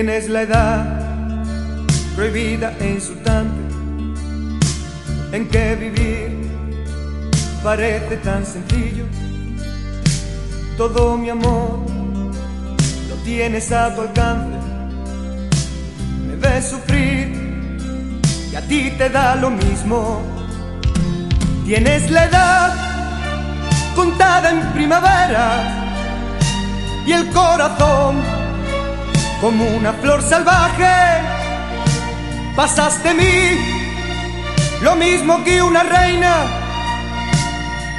Tienes la edad prohibida e insultante en que vivir parece tan sencillo. Todo mi amor lo tienes a tu alcance. Me ves sufrir y a ti te da lo mismo. Tienes la edad contada en primavera y el corazón como una flor salvaje. Pasaste mí lo mismo que una reina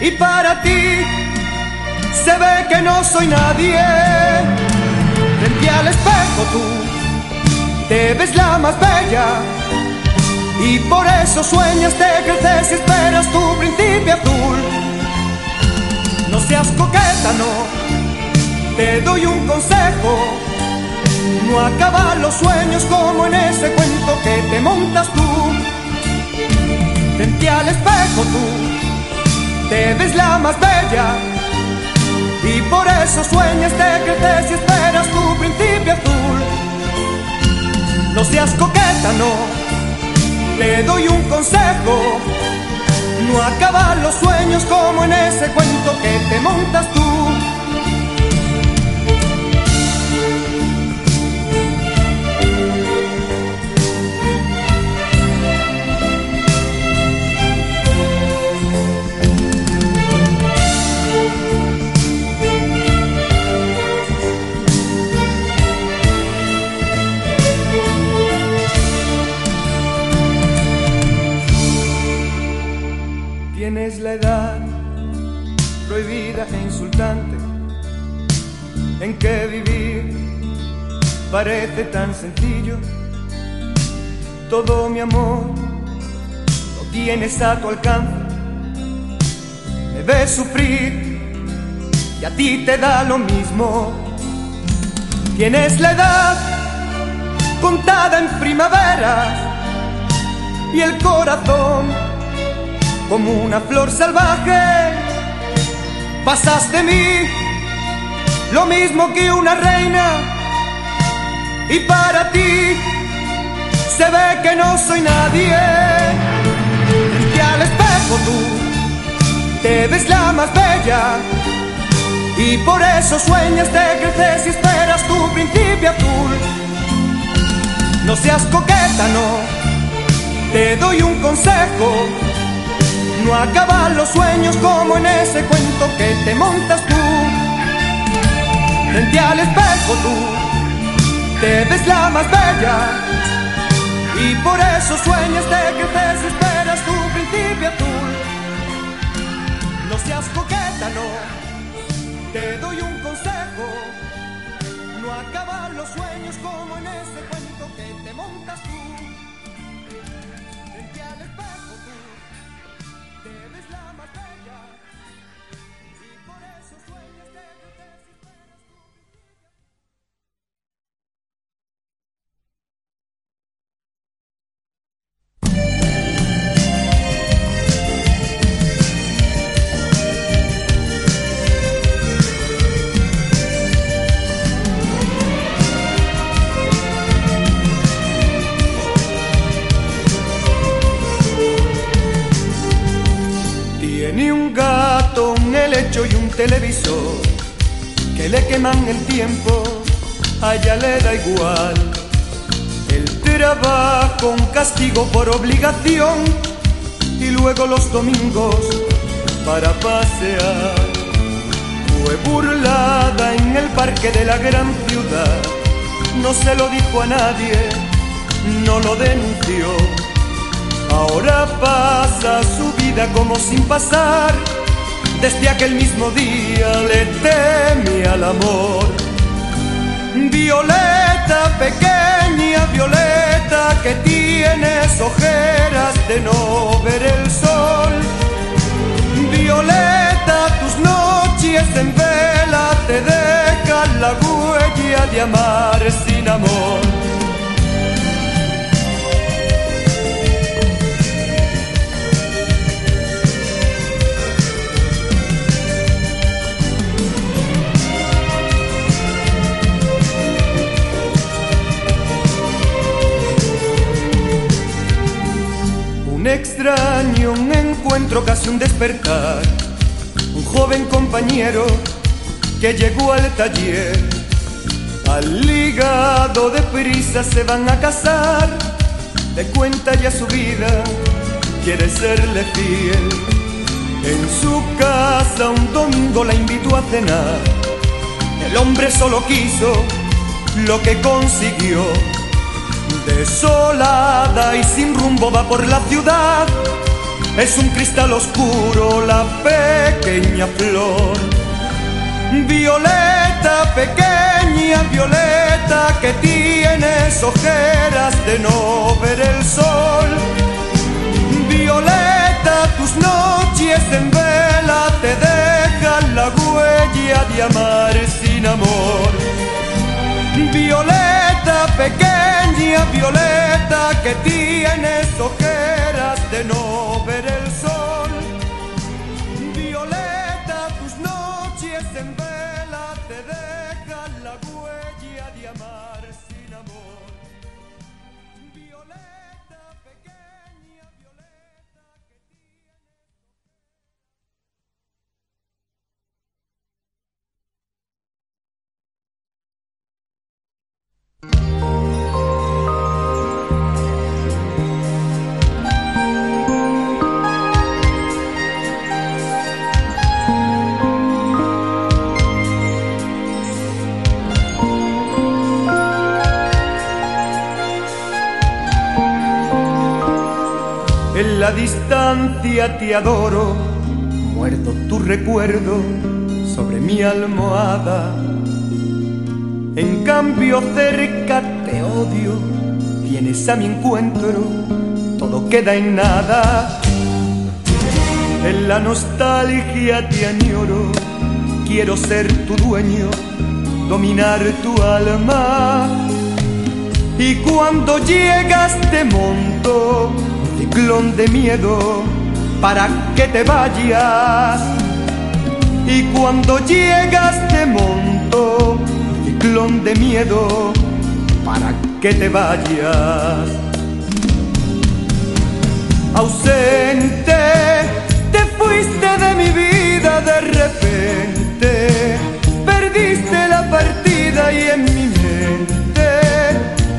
y para ti se ve que no soy nadie. Frente al espejo tú te ves la más bella y por eso sueñas, te creces y esperas tu principio azul. No seas coqueta, no, te doy un consejo. No acaban los sueños como en ese cuento que te montas tú. Frente al espejo tú te ves la más bella y por eso sueñas, te creces y esperas tu principio azul. No seas coqueta, no le doy un consejo. No acaban los sueños como en ese cuento que te montas tú. Tan sencillo. Todo mi amor lo tienes a tu alcance. Me ves sufrir y a ti te da lo mismo. Tienes la edad contada en primavera y el corazón como una flor salvaje. Pasaste mí lo mismo que una reina y para ti se ve que no soy nadie. Frente al espejo tú te ves la más bella y por eso sueñas, te creces y esperas tu principio azul. No seas coqueta, no, te doy un consejo no acaban los sueños como en ese cuento que te montas tú. Frente al espejo tú te ves la más bella y por eso sueñas, te creces y esperas tu principio azul. No seas coqueta, no, te doy un consejo. No acaban los sueños como en ese cuento que te montas tú. Y un televisor que le queman el tiempo, a ella le da igual. El trabajo, un castigo por obligación y luego los domingos para pasear. Fue burlada en el parque de la gran ciudad, no se lo dijo a nadie, no lo denunció. Ahora pasa su vida como sin pasar. Desde aquel mismo día le teme al amor. Violeta, pequeña Violeta, que tienes ojeras de no ver el sol. Violeta, tus noches en vela te dejan la huella de amar sin amor. Encuentro casi un despertar. Un joven compañero que llegó al taller. Al ligado de prisa se van a casar. De cuenta ya su vida, quiere serle fiel. En su casa un domingo la invitó a cenar. El hombre solo quiso lo que consiguió. Desolada y sin rumbo va por la ciudad es un cristal oscuro la pequeña flor. Violeta, pequeña violeta, que tienes ojeras de no ver el sol. Violeta, tus noches en vela te dejan la huella de amar sin amor. Violeta, pequeña violeta, que tienes ojeras de no distancia te adoro, muerdo tu recuerdo sobre mi almohada. En cambio cerca te odio, vienes a mi encuentro, todo queda en nada. En la nostalgia te añoro, quiero ser tu dueño, dominar tu alma. Y cuando llegas te monto ciclón de miedo para que te vayas. Y cuando llegas te monto ciclón de miedo para que te vayas. Ausente, te fuiste de mi vida de repente, perdiste la partida y en mi mente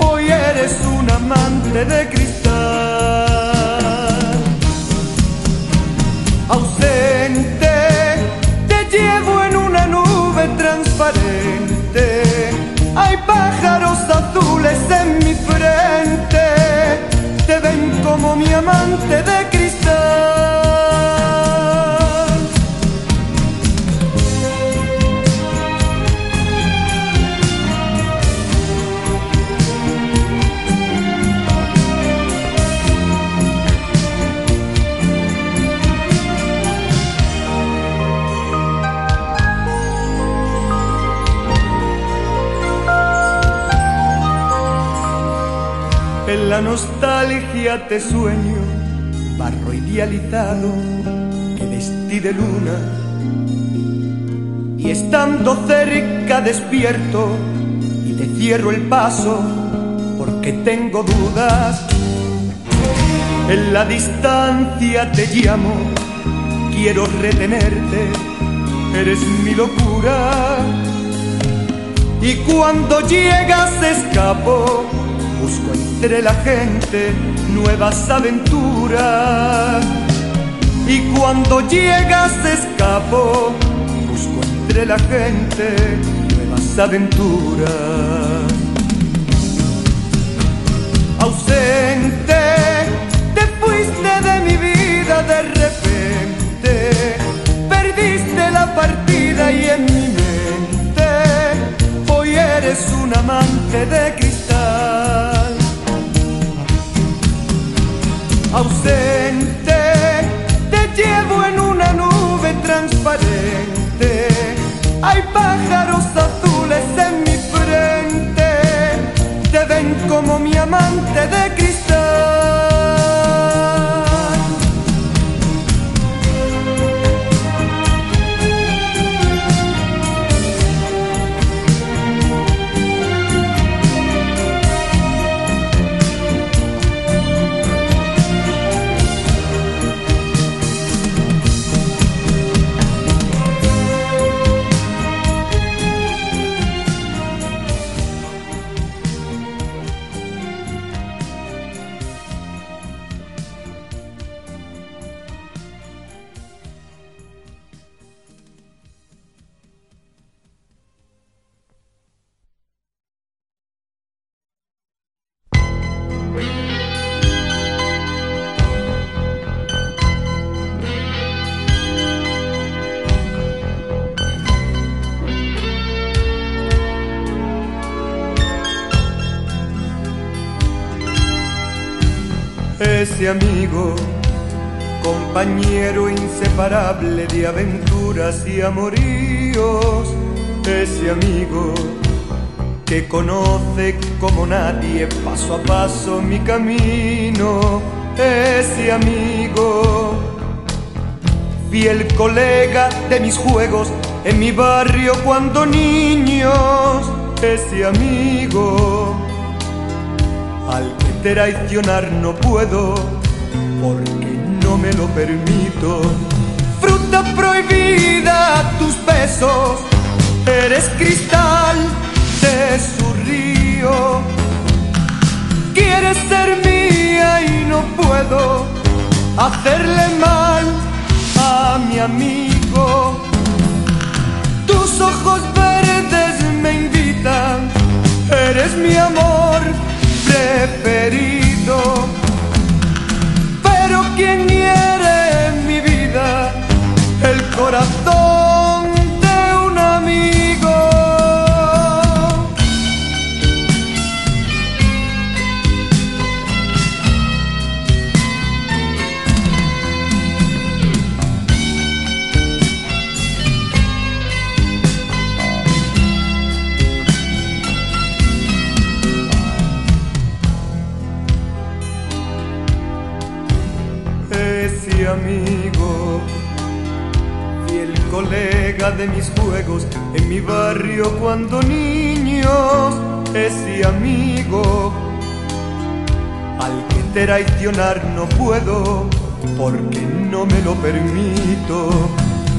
hoy eres un amante de azules en mi frente, te ven como mi amante de cristal. Nostalgia te sueño, barro idealizado que vestí de luna. Y estando cerca despierto y te cierro el paso porque tengo dudas. En la distancia te llamo, quiero retenerte, eres mi locura. Y cuando llegas escapo, busco entre la gente nuevas aventuras. Y cuando llegas escapo, busco entre la gente nuevas aventuras. Ausente, te fuiste de mi vida de repente, perdiste la partida y en mi mente hoy eres un amante de cristal. Ausente, te llevo en una nube transparente. Hay pájaros azules en mi frente, te ven como mi ese amigo, compañero inseparable de aventuras y amoríos, ese amigo que conoce como nadie paso a paso mi camino, ese amigo, fiel colega de mis juegos en mi barrio cuando niños, ese amigo al traicionar no puedo porque no me lo permito. Fruta prohibida, tus besos, eres cristal de su río. Quieres ser mía y no puedo hacerle mal a mi amigo. Tus ojos verdes me invitan, eres mi amor preferido. Colega de mis juegos en mi barrio cuando niños, ese amigo al que traicionar no puedo porque no me lo permito.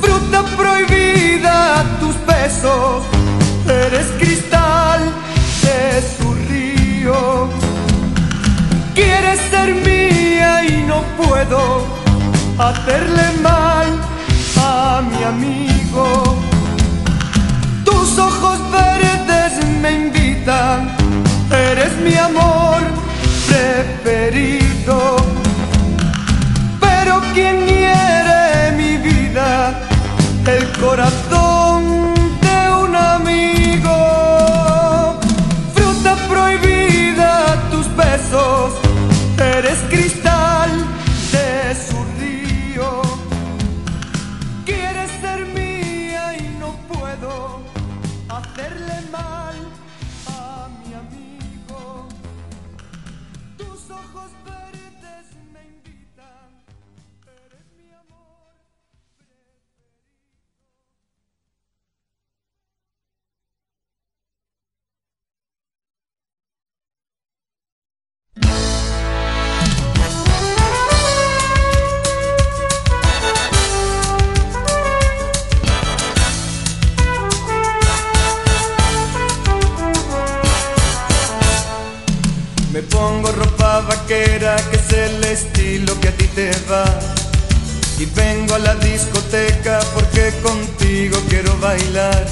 Fruta prohibida, tus besos, eres cristal de su río. Quieres ser mía y no puedo hacerle mal mi amigo. Hacerle mal vaquera, que es el estilo que a ti te va. Y vengo a la discoteca porque contigo quiero bailar.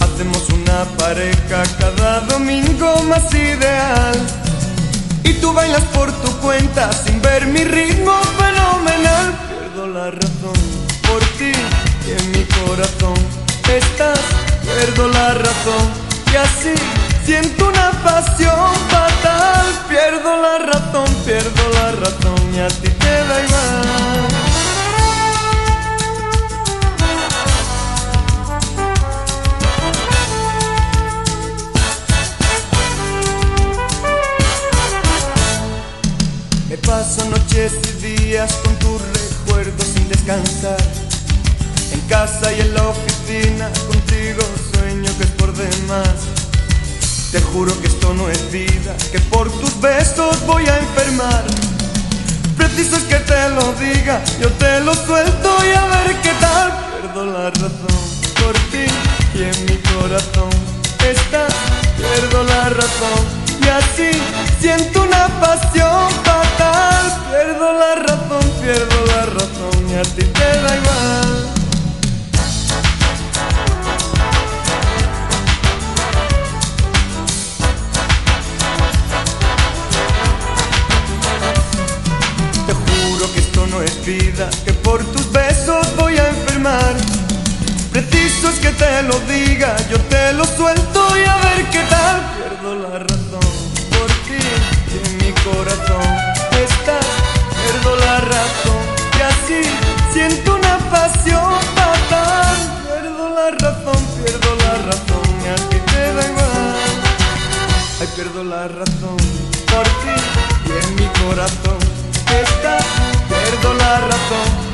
Hacemos una pareja cada domingo más ideal. Y tú bailas por tu cuenta sin ver mi ritmo fenomenal. Pierdo la razón por ti y en mi corazón estás. Pierdo la razón y así siento una pasión enfermar. Preciso es que te lo diga, yo te lo suelto y a ver qué tal. Pierdo la razón por ti y en mi corazón estás. Pierdo la razón y así siento una pasión fatal. Pierdo la razón, pierdo la razón y a ti te da igual. vida, que por tus besos voy a enfermar. Preciso es que te lo diga, yo te lo suelto y a ver qué tal. Pierdo la razón por ti y en mi corazón está. Pierdo la razón y así siento una pasión fatal. Pierdo la razón, pierdo la razón, a ti te da igual. Ay, pierdo la razón por ti y en mi corazón la razón